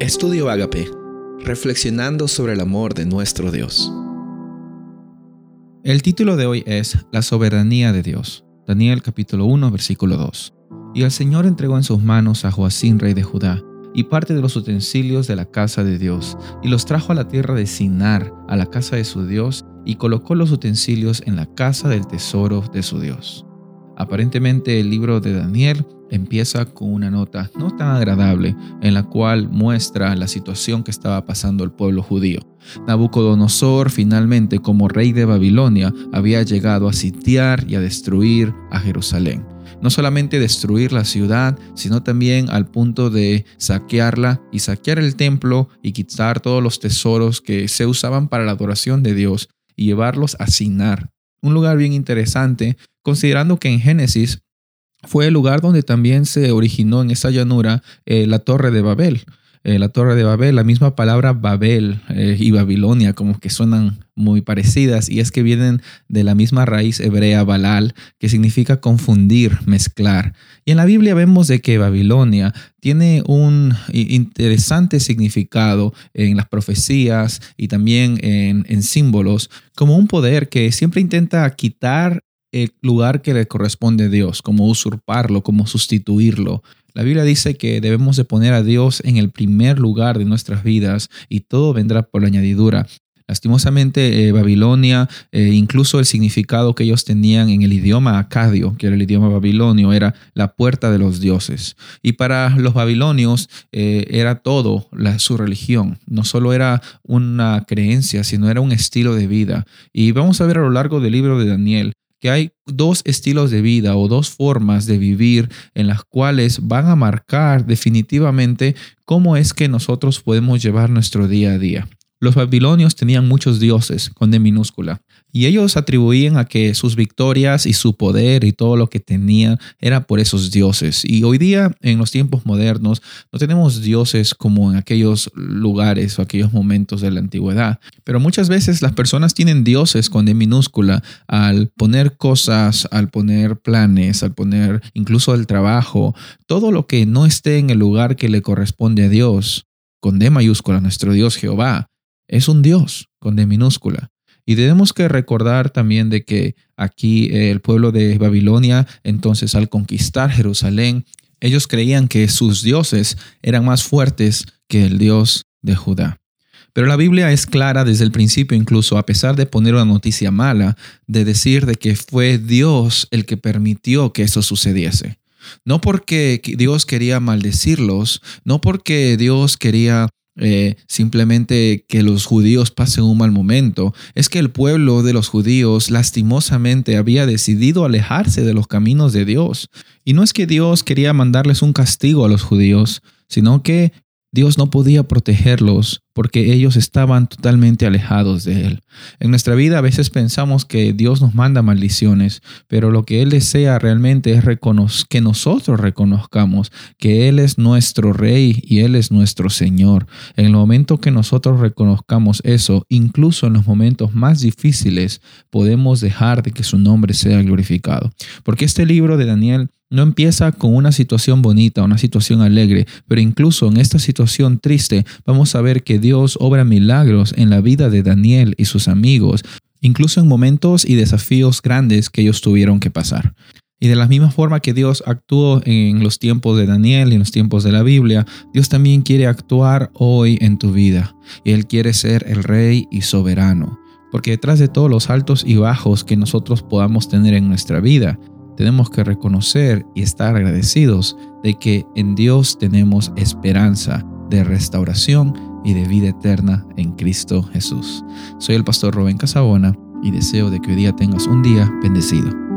Estudio Agape, reflexionando sobre el amor de nuestro Dios. El título de hoy es La soberanía de Dios. Daniel capítulo 1 versículo 2. Y el Señor entregó en sus manos a Joacín rey de Judá y parte de los utensilios de la casa de Dios, y los trajo a la tierra de Sinar, a la casa de su Dios, y colocó los utensilios en la casa del tesoro de su Dios. Aparentemente el libro de Daniel empieza con una nota no tan agradable en la cual muestra la situación que estaba pasando el pueblo judío. Nabucodonosor finalmente como rey de Babilonia había llegado a sitiar y a destruir a Jerusalén. No solamente destruir la ciudad, sino también al punto de saquearla y saquear el templo y quitar todos los tesoros que se usaban para la adoración de Dios y llevarlos a Sinar, un lugar bien interesante, considerando que en Génesis fue el lugar donde también se originó en esa llanura eh, la torre de Babel. Eh, la torre de Babel, la misma palabra Babel eh, y Babilonia como que suenan muy parecidas y es que vienen de la misma raíz hebrea Balal que significa confundir, mezclar. Y en la Biblia vemos de que Babilonia tiene un interesante significado en las profecías y también en, en símbolos como un poder que siempre intenta quitar el lugar que le corresponde a Dios, como usurparlo, como sustituirlo. La Biblia dice que debemos de poner a Dios en el primer lugar de nuestras vidas y todo vendrá por la añadidura. Lastimosamente, eh, Babilonia, eh, incluso el significado que ellos tenían en el idioma acadio, que era el idioma babilonio, era la puerta de los dioses. Y para los babilonios eh, era todo su religión. No solo era una creencia, sino era un estilo de vida. Y vamos a ver a lo largo del libro de Daniel que hay dos estilos de vida o dos formas de vivir en las cuales van a marcar definitivamente cómo es que nosotros podemos llevar nuestro día a día. Los babilonios tenían muchos dioses con D minúscula y ellos atribuían a que sus victorias y su poder y todo lo que tenían era por esos dioses. Y hoy día, en los tiempos modernos, no tenemos dioses como en aquellos lugares o aquellos momentos de la antigüedad. Pero muchas veces las personas tienen dioses con D minúscula al poner cosas, al poner planes, al poner incluso el trabajo, todo lo que no esté en el lugar que le corresponde a Dios, con D mayúscula, nuestro Dios Jehová es un Dios con D minúscula. Y tenemos que recordar también de que aquí el pueblo de Babilonia, entonces al conquistar Jerusalén, ellos creían que sus dioses eran más fuertes que el Dios de Judá. Pero la Biblia es clara desde el principio, incluso a pesar de poner una noticia mala, de decir de que fue Dios el que permitió que eso sucediese. No porque Dios quería maldecirlos, no porque Dios quería eh, simplemente que los judíos pasen un mal momento, es que el pueblo de los judíos lastimosamente había decidido alejarse de los caminos de Dios. Y no es que Dios quería mandarles un castigo a los judíos, sino que Dios no podía protegerlos porque ellos estaban totalmente alejados de Él. En nuestra vida a veces pensamos que Dios nos manda maldiciones, pero lo que Él desea realmente es que nosotros reconozcamos que Él es nuestro Rey y Él es nuestro Señor. En el momento que nosotros reconozcamos eso, incluso en los momentos más difíciles, podemos dejar de que su nombre sea glorificado. Porque este libro de Daniel no empieza con una situación bonita, una situación alegre, pero incluso en esta situación triste vamos a ver que Dios obra milagros en la vida de Daniel y sus amigos, incluso en momentos y desafíos grandes que ellos tuvieron que pasar. Y de la misma forma que Dios actuó en los tiempos de Daniel y en los tiempos de la Biblia, Dios también quiere actuar hoy en tu vida. Y Él quiere ser el rey y soberano. Porque detrás de todos los altos y bajos que nosotros podamos tener en nuestra vida, tenemos que reconocer y estar agradecidos de que en Dios tenemos esperanza de restauración y de vida eterna en Cristo Jesús. Soy el pastor Rubén Casabona y deseo de que hoy día tengas un día bendecido.